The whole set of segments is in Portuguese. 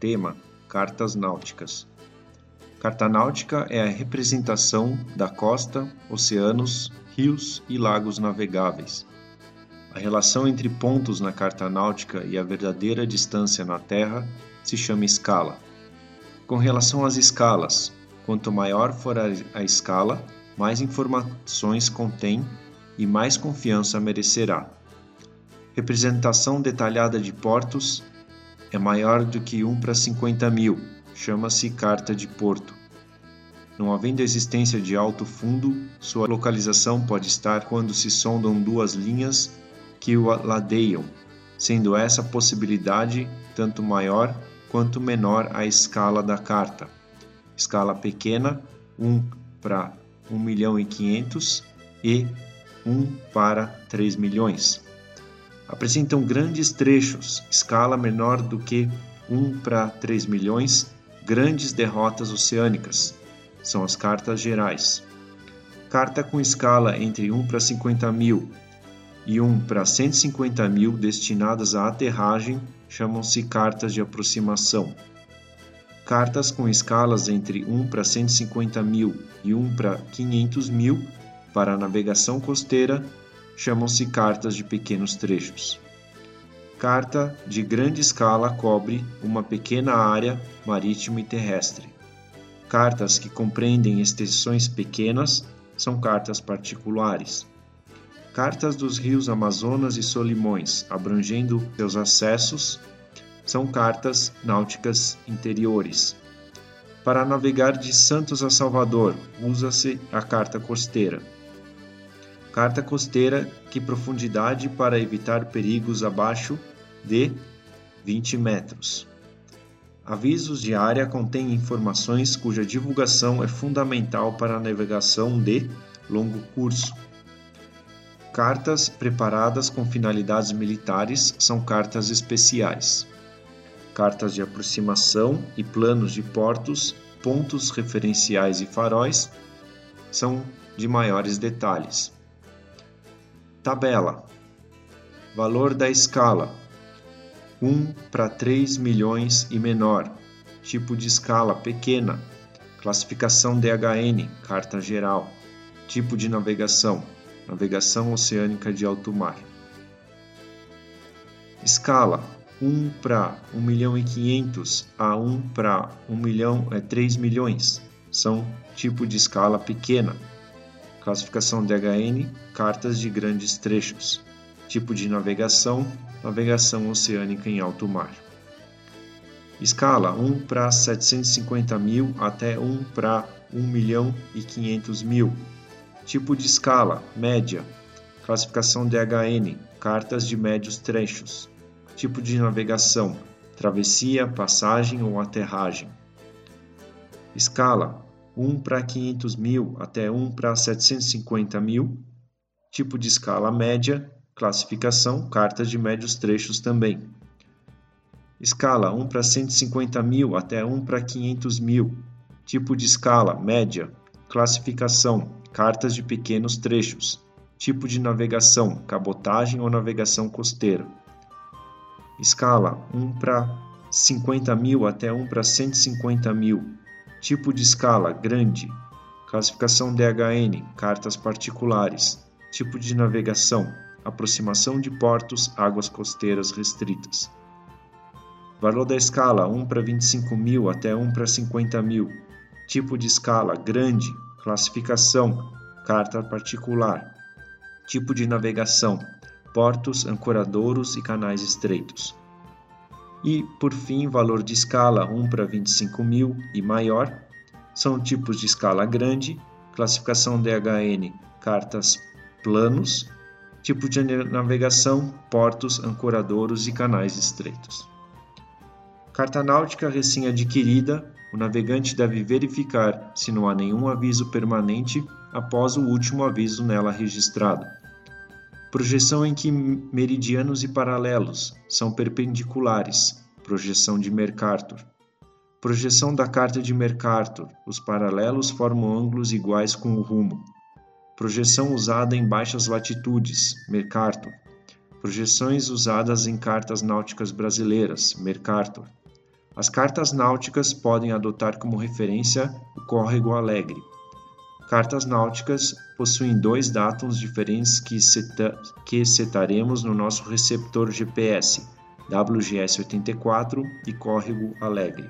Tema: Cartas náuticas. Carta náutica é a representação da costa, oceanos, rios e lagos navegáveis. A relação entre pontos na carta náutica e a verdadeira distância na Terra se chama escala. Com relação às escalas, quanto maior for a escala, mais informações contém e mais confiança merecerá. Representação detalhada de portos é maior do que 1 para 50 mil, chama-se carta de porto. Não havendo existência de alto fundo, sua localização pode estar quando se sondam duas linhas que o ladeiam, sendo essa possibilidade tanto maior quanto menor a escala da carta. Escala pequena, 1 para 1 milhão e 500 e 1 para 3 milhões. Apresentam grandes trechos, escala menor do que 1 para 3 milhões, grandes derrotas oceânicas. São as cartas gerais. Carta com escala entre 1 para 50 mil e 1 para 150 mil destinadas à aterragem chamam-se cartas de aproximação. Cartas com escalas entre 1 para 150 mil e 1 para 500 mil para navegação costeira chamam-se cartas de pequenos trechos. Carta de grande escala cobre uma pequena área marítima e terrestre. Cartas que compreendem extensões pequenas são cartas particulares. Cartas dos rios Amazonas e Solimões, abrangendo seus acessos, são cartas náuticas interiores. Para navegar de Santos a Salvador, usa-se a carta costeira. Carta costeira que profundidade para evitar perigos abaixo de 20 metros. Avisos de área contêm informações cuja divulgação é fundamental para a navegação de longo curso Cartas preparadas com finalidades militares são cartas especiais. Cartas de aproximação e planos de portos, pontos referenciais e faróis são de maiores detalhes. Tabela: Valor da escala: 1 para 3 milhões e menor. Tipo de escala pequena. Classificação DHN, carta geral. Tipo de navegação: navegação oceânica de alto mar. Escala 1 para 1 milhão e 500 a 1 para 1 milhão é 3 milhões. São tipo de escala pequena. Classificação DHN, cartas de grandes trechos. Tipo de navegação, navegação oceânica em alto mar. Escala 1 para 750 mil até 1 para 1 milhão e 500 mil Tipo de escala: média. Classificação DHN: cartas de médios trechos. Tipo de navegação: travessia, passagem ou aterragem. Escala: 1 para 500 mil até 1 para 750 mil. Tipo de escala média. Classificação: cartas de médios trechos também. Escala 1 para 150 mil até 1 para 500 mil. Tipo de escala média. Classificação: cartas de pequenos trechos, tipo de navegação, cabotagem ou navegação costeira. Escala 1 para 50 mil até 1 para 150 mil. Tipo de escala grande. Classificação DHN, cartas particulares. Tipo de navegação, aproximação de portos, águas costeiras restritas. Valor da escala 1 para 25 mil até 1 para 50 mil. Tipo de escala grande, classificação, carta particular, tipo de navegação, portos, ancoradouros e canais estreitos. E, por fim, valor de escala 1 para 25 mil e maior, são tipos de escala grande, classificação DHN, cartas planos, tipo de navegação, portos, ancoradouros e canais estreitos. Carta náutica recém-adquirida o navegante deve verificar se não há nenhum aviso permanente após o último aviso nela registrado. Projeção em que meridianos e paralelos são perpendiculares. Projeção de Mercator. Projeção da carta de Mercator. Os paralelos formam ângulos iguais com o rumo. Projeção usada em baixas latitudes. Mercator. Projeções usadas em cartas náuticas brasileiras. Mercator As cartas náuticas podem adotar como referência o córrego Alegre. Cartas náuticas possuem dois datums diferentes que, seta que setaremos no nosso receptor GPS, WGS84 e córrego Alegre.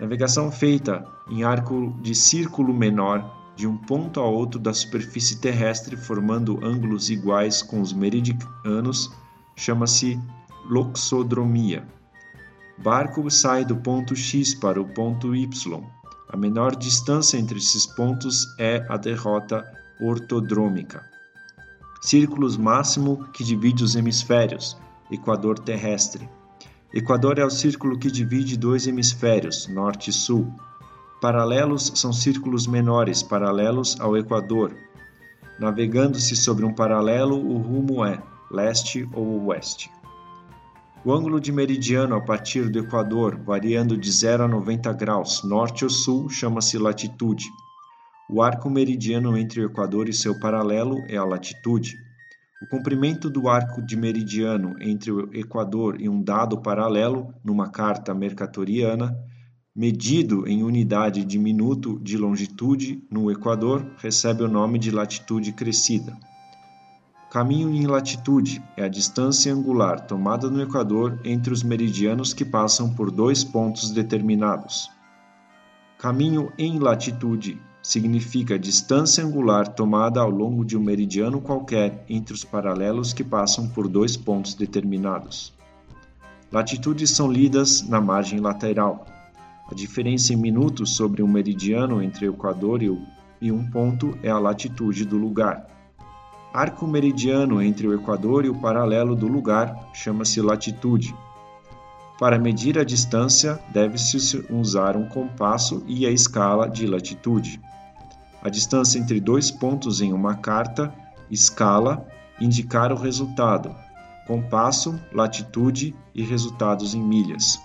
Navegação feita em arco de círculo menor de um ponto a outro da superfície terrestre formando ângulos iguais com os meridianos chama-se loxodromia. Barco sai do ponto X para o ponto Y. A menor distância entre esses pontos é a derrota ortodrômica. Círculos máximo que divide os hemisférios. Equador terrestre. Equador é o círculo que divide dois hemisférios, norte e sul. Paralelos são círculos menores, paralelos ao Equador. Navegando-se sobre um paralelo, o rumo é leste ou oeste. O ângulo de meridiano a partir do Equador, variando de 0 a 90 graus, norte ou sul, chama-se latitude. O arco meridiano entre o Equador e seu paralelo é a latitude. O comprimento do arco de meridiano entre o Equador e um dado paralelo, numa carta mercatoriana, medido em unidade de minuto de longitude no Equador, recebe o nome de latitude crescida. Caminho em latitude é a distância angular tomada no Equador entre os meridianos que passam por dois pontos determinados. Caminho em latitude significa distância angular tomada ao longo de um meridiano qualquer entre os paralelos que passam por dois pontos determinados. Latitudes são lidas na margem lateral. A diferença em minutos sobre um meridiano entre o Equador e um ponto é a latitude do lugar. Arco meridiano entre o Equador e o paralelo do lugar chama-se latitude. Para medir a distância, deve-se usar um compasso e a escala de latitude. A distância entre dois pontos em uma carta, escala, indicar o resultado, compasso, latitude e resultados em milhas.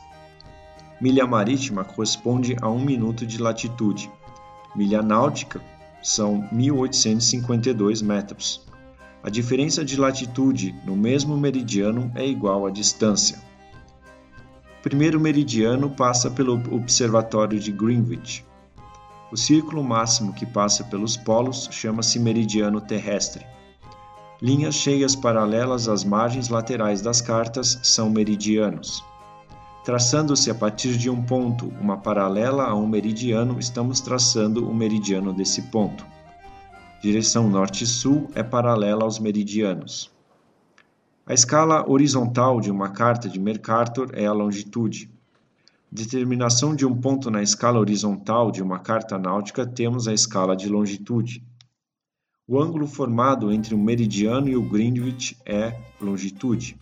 Milha marítima corresponde a um minuto de latitude. Milha náutica são 1852 metros. A diferença de latitude no mesmo meridiano é igual à distância. O primeiro meridiano passa pelo observatório de Greenwich. O círculo máximo que passa pelos polos chama-se meridiano terrestre. Linhas cheias paralelas às margens laterais das cartas são meridianos. Traçando-se a partir de um ponto uma paralela a um meridiano, estamos traçando o meridiano desse ponto. Direção norte-sul é paralela aos meridianos. A escala horizontal de uma carta de Mercator é a longitude. Determinação de um ponto na escala horizontal de uma carta náutica temos a escala de longitude. O ângulo formado entre o meridiano e o Greenwich é longitude.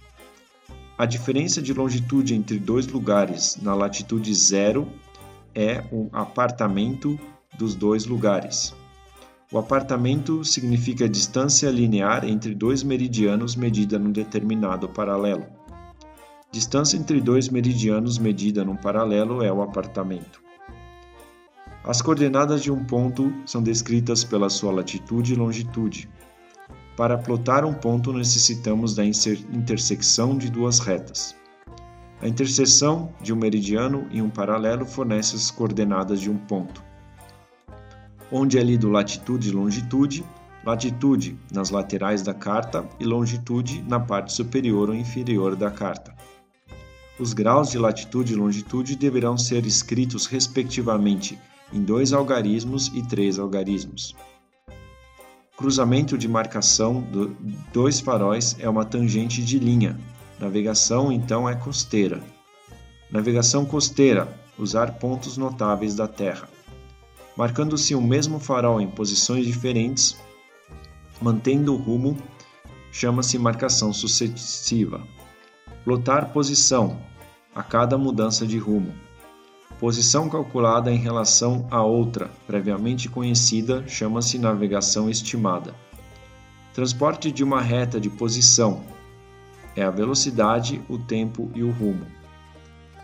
A diferença de longitude entre dois lugares na latitude zero é o apartamento dos dois lugares. O apartamento significa distância linear entre dois meridianos medida num determinado paralelo. Distância entre dois meridianos medida num paralelo é o apartamento. As coordenadas de um ponto são descritas pela sua latitude e longitude. Para plotar um ponto, necessitamos da intersecção de duas retas. A interseção de um meridiano e um paralelo fornece as coordenadas de um ponto. Onde é lido latitude e longitude, latitude nas laterais da carta e longitude na parte superior ou inferior da carta. Os graus de latitude e longitude deverão ser escritos respectivamente em dois algarismos e três algarismos. Cruzamento de marcação de dois faróis é uma tangente de linha. Navegação, então, é costeira. Navegação costeira usar pontos notáveis da Terra. Marcando-se o mesmo farol em posições diferentes, mantendo o rumo, chama-se marcação sucessiva. Plotar posição a cada mudança de rumo. Posição calculada em relação a outra, previamente conhecida, chama-se navegação estimada. Transporte de uma reta de posição é a velocidade, o tempo e o rumo.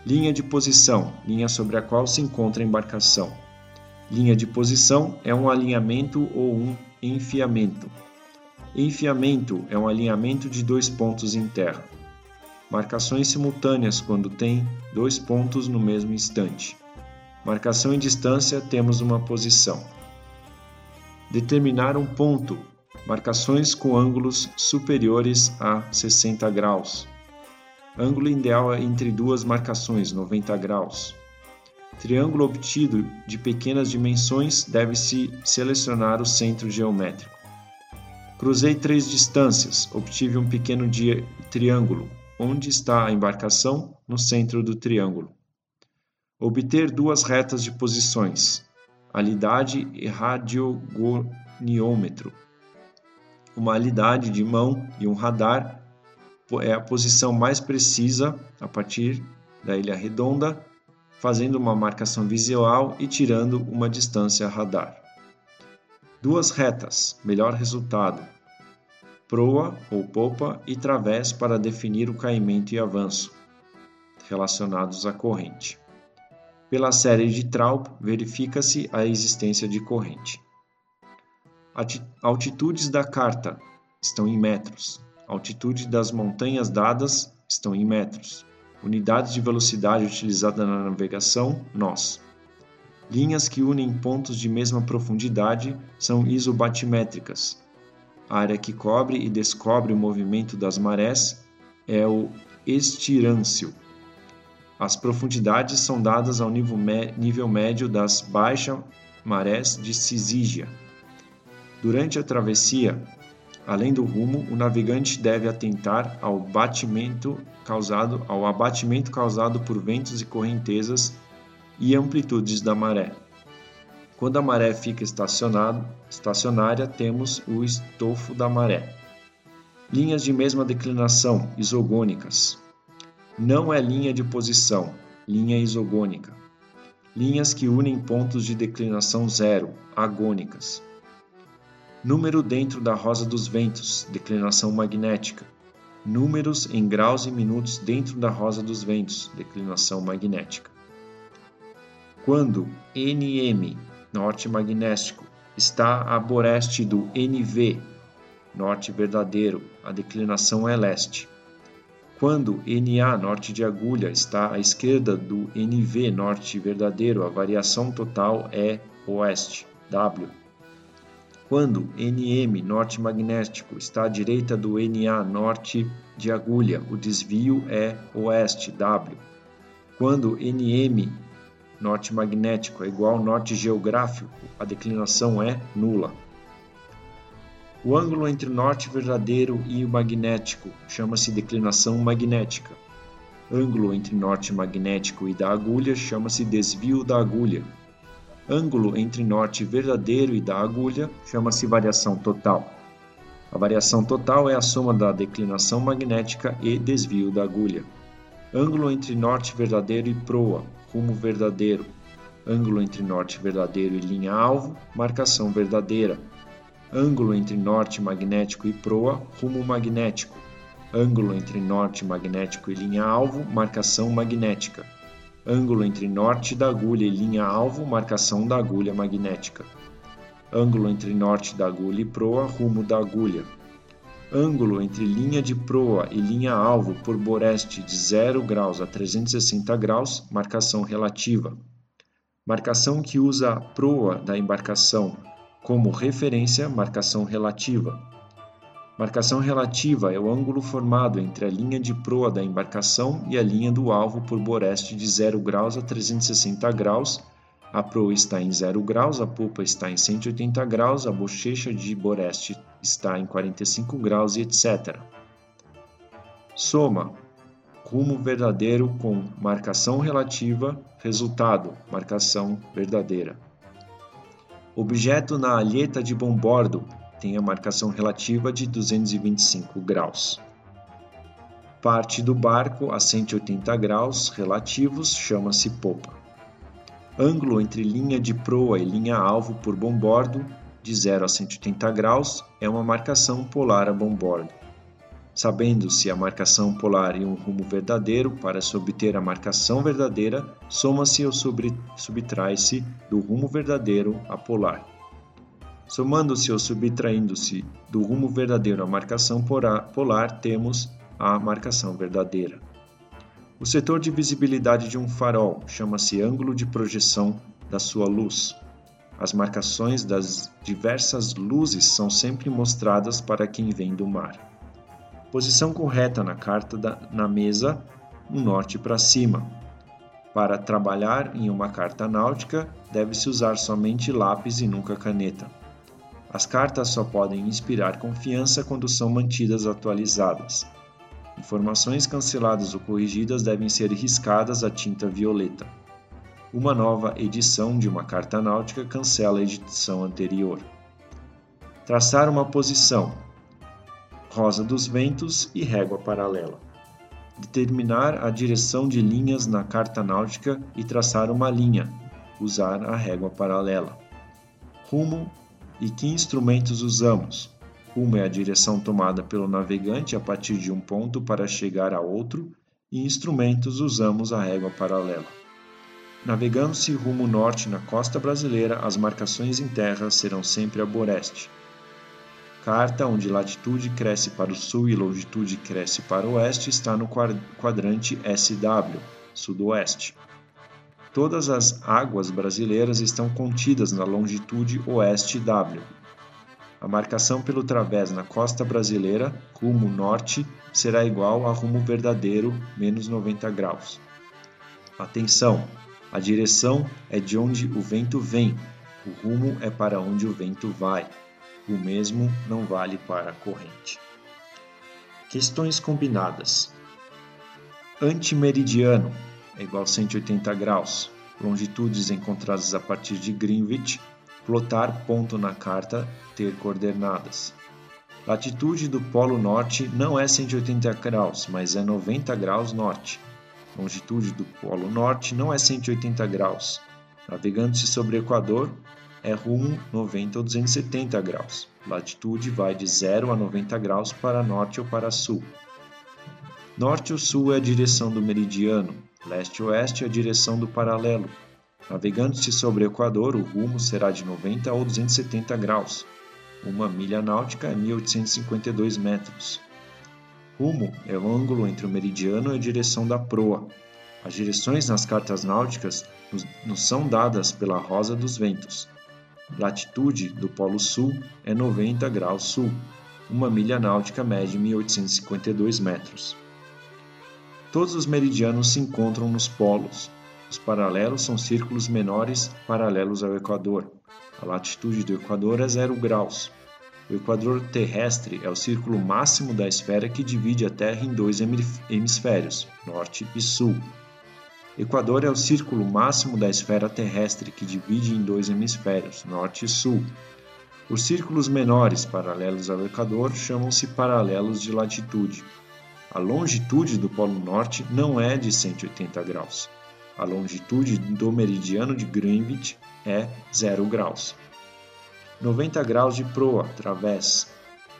Linha de posição linha sobre a qual se encontra a embarcação. Linha de posição é um alinhamento ou um enfiamento. Enfiamento é um alinhamento de dois pontos em terra. Marcações simultâneas quando tem dois pontos no mesmo instante. Marcação em distância, temos uma posição. Determinar um ponto. Marcações com ângulos superiores a 60 graus. Ângulo ideal é entre duas marcações, 90 graus. Triângulo obtido de pequenas dimensões deve-se selecionar o centro geométrico. Cruzei três distâncias, obtive um pequeno triângulo. Onde está a embarcação? No centro do triângulo. Obter duas retas de posições. Alidade e radiogoniômetro. Uma alidade de mão e um radar é a posição mais precisa a partir da ilha redonda, fazendo uma marcação visual e tirando uma distância radar. Duas retas, melhor resultado. Proa ou popa e través para definir o caimento e avanço, relacionados à corrente. Pela série de Traub, verifica-se a existência de corrente. Altitudes da carta estão em metros. Altitude das montanhas dadas estão em metros. Unidades de velocidade utilizada na navegação, nós. Linhas que unem pontos de mesma profundidade são isobatimétricas. A área que cobre e descobre o movimento das marés é o estirância. As profundidades são dadas ao nível, nível médio das baixas marés de Cisígia. Durante a travessia, Além do rumo, o navegante deve atentar ao batimento causado ao abatimento causado por ventos e correntezas e amplitudes da maré. Quando a maré fica estacionária, temos o estofo da maré. Linhas de mesma declinação, isogônicas. Não é linha de posição, linha isogônica. Linhas que unem pontos de declinação zero, agônicas. Número dentro da rosa dos ventos, declinação magnética. Números em graus e minutos dentro da rosa dos ventos, declinação magnética. Quando NM, norte magnético, está a boreste do NV, norte verdadeiro, a declinação é leste. Quando NA, norte de agulha, está à esquerda do NV, norte verdadeiro, a variação total é oeste, W. Quando NM norte magnético está à direita do NA norte de agulha, o desvio é oeste W. Quando NM norte magnético é igual ao norte geográfico, a declinação é nula. O ângulo entre o norte verdadeiro e o magnético chama-se declinação magnética. Ângulo entre norte magnético e da agulha chama-se desvio da agulha ângulo entre norte verdadeiro e da agulha chama-se variação total. A variação total é a soma da declinação magnética e desvio da agulha. Ângulo entre norte verdadeiro e proa, rumo verdadeiro. Ângulo entre norte verdadeiro e linha-alvo, marcação verdadeira. Ângulo entre norte magnético e proa, rumo magnético. Ângulo entre norte magnético e linha-alvo, marcação magnética ângulo entre norte da agulha e linha-alvo, marcação da agulha magnética, ângulo entre norte da agulha e proa, rumo da agulha, ângulo entre linha de proa e linha-alvo por boreste de 0 graus a 360 graus, marcação relativa, marcação que usa a proa da embarcação como referência, marcação relativa Marcação relativa é o ângulo formado entre a linha de proa da embarcação e a linha do alvo por boreste de 0 graus a 360 graus. A proa está em 0 graus, a popa está em 180 graus, a bochecha de boreste está em 45 graus e etc. Soma: rumo verdadeiro com marcação relativa, resultado: marcação verdadeira. Objeto na alheta de bombordo tem a marcação relativa de 225 graus. Parte do barco a 180 graus relativos chama-se popa. Ângulo entre linha de proa e linha-alvo por bombordo, de 0 a 180 graus, é uma marcação polar a bombordo. Sabendo-se a marcação polar e um rumo verdadeiro, para se obter a marcação verdadeira, soma-se ou subtrai-se do rumo verdadeiro a polar. Somando-se ou subtraindo-se do rumo verdadeiro à marcação polar, temos a marcação verdadeira. O setor de visibilidade de um farol chama-se ângulo de projeção da sua luz. As marcações das diversas luzes são sempre mostradas para quem vem do mar. Posição correta na carta da, na mesa, um norte para cima. Para trabalhar em uma carta náutica, deve-se usar somente lápis e nunca caneta. As cartas só podem inspirar confiança quando são mantidas atualizadas. Informações canceladas ou corrigidas devem ser riscadas a tinta violeta. Uma nova edição de uma carta náutica cancela a edição anterior. Traçar uma posição. Rosa dos ventos e régua paralela. Determinar a direção de linhas na carta náutica e traçar uma linha. Usar a régua paralela. Rumo e que instrumentos usamos? Rumo é a direção tomada pelo navegante a partir de um ponto para chegar a outro, e instrumentos usamos a régua paralela. Navegando-se rumo norte na costa brasileira, as marcações em terra serão sempre a boreste. Carta onde latitude cresce para o sul e longitude cresce para o oeste está no quadrante SW, sudoeste. Todas as águas brasileiras estão contidas na longitude oeste W, a marcação pelo través na costa brasileira, rumo norte, será igual a rumo verdadeiro, menos 90 graus. Atenção! A direção é de onde o vento vem, o rumo é para onde o vento vai. O mesmo não vale para a corrente. Questões combinadas. Antimeridiano é igual a 180 graus. Longitudes encontradas a partir de Greenwich plotar ponto na carta, ter coordenadas. Latitude do Polo Norte não é 180 graus, mas é 90 graus norte. Longitude do Polo Norte não é 180 graus. Navegando-se sobre o Equador, é rumo 90 ou 270 graus. Latitude vai de 0 a 90 graus para norte ou para sul. Norte ou sul é a direção do meridiano, leste-oeste é a direção do paralelo, Navegando-se sobre o Equador, o rumo será de 90 ou 270 graus. Uma milha náutica é 1852 metros. Rumo é o ângulo entre o meridiano e a direção da proa. As direções nas cartas náuticas nos são dadas pela rosa dos ventos. Latitude do Polo Sul é 90 graus sul. Uma milha náutica mede 1852 metros. Todos os meridianos se encontram nos polos. Os paralelos são círculos menores paralelos ao Equador. A latitude do Equador é 0 graus. O Equador terrestre é o círculo máximo da esfera que divide a Terra em dois hemisférios, norte e sul. Equador é o círculo máximo da esfera terrestre que divide em dois hemisférios, norte e sul. Os círculos menores paralelos ao Equador chamam-se paralelos de latitude. A longitude do Polo Norte não é de 180 graus. A longitude do meridiano de Greenwich é 0 graus. 90 graus de proa, través.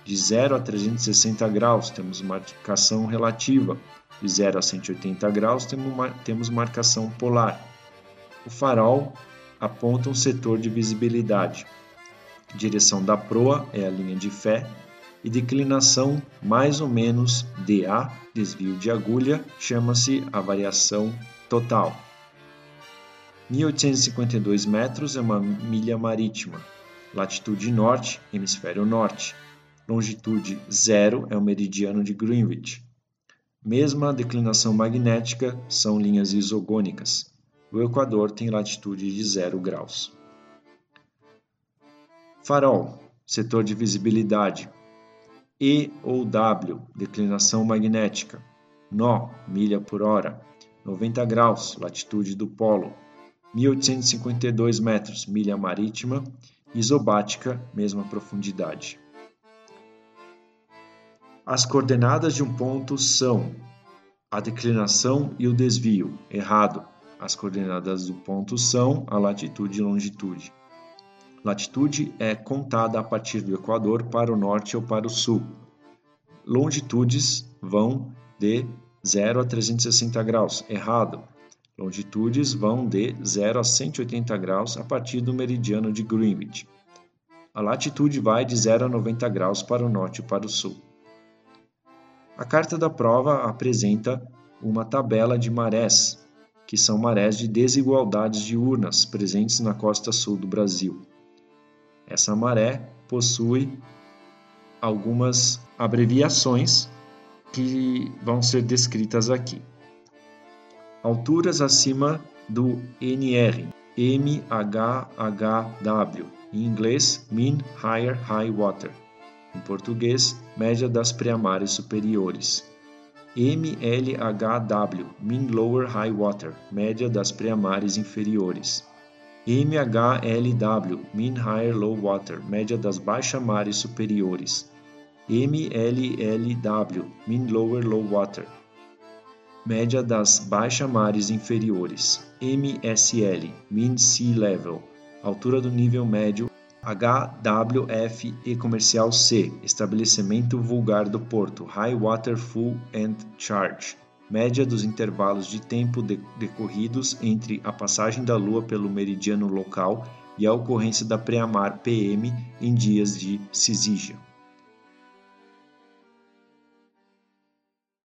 De 0 a 360 graus temos marcação relativa. De 0 a 180 graus temos marcação polar. O farol aponta um setor de visibilidade. Direção da proa é a linha de fé e declinação mais ou menos DA, desvio de agulha, chama-se a variação total. 1852 metros é uma milha marítima. Latitude norte, hemisfério norte. Longitude zero é o meridiano de Greenwich. Mesma declinação magnética, são linhas isogônicas. O Equador tem latitude de 0 graus. Farol, setor de visibilidade. E ou W, declinação magnética. Nó, milha por hora. 90 graus, latitude do polo. 1852 metros, milha marítima, isobática, mesma profundidade. As coordenadas de um ponto são a declinação e o desvio, errado. As coordenadas do ponto são a latitude e longitude. Latitude é contada a partir do Equador para o norte ou para o sul. Longitudes vão de 0 a 360 graus. Errado. Longitudes vão de 0 a 180 graus a partir do meridiano de Greenwich. A latitude vai de 0 a 90 graus para o norte e para o sul. A carta da prova apresenta uma tabela de marés, que são marés de desigualdades diurnas presentes na costa sul do Brasil. Essa maré possui algumas abreviações que vão ser descritas aqui. Alturas acima do NR, MHHW, em inglês Mean Higher High Water, em português Média das Preamares Superiores. MLHW, Mean Lower High Water, média das preamares inferiores. MHLW, Mean Higher Low Water, média das baixamares superiores. MLLW, Mean Lower Low Water, média das baixamares inferiores. MSL, Mean Sea Level, altura do nível médio HWF e Comercial C, estabelecimento vulgar do porto, High Water Full and Charge, média dos intervalos de tempo decorridos entre a passagem da Lua pelo meridiano local e a ocorrência da pré-amar PM em dias de cisígia.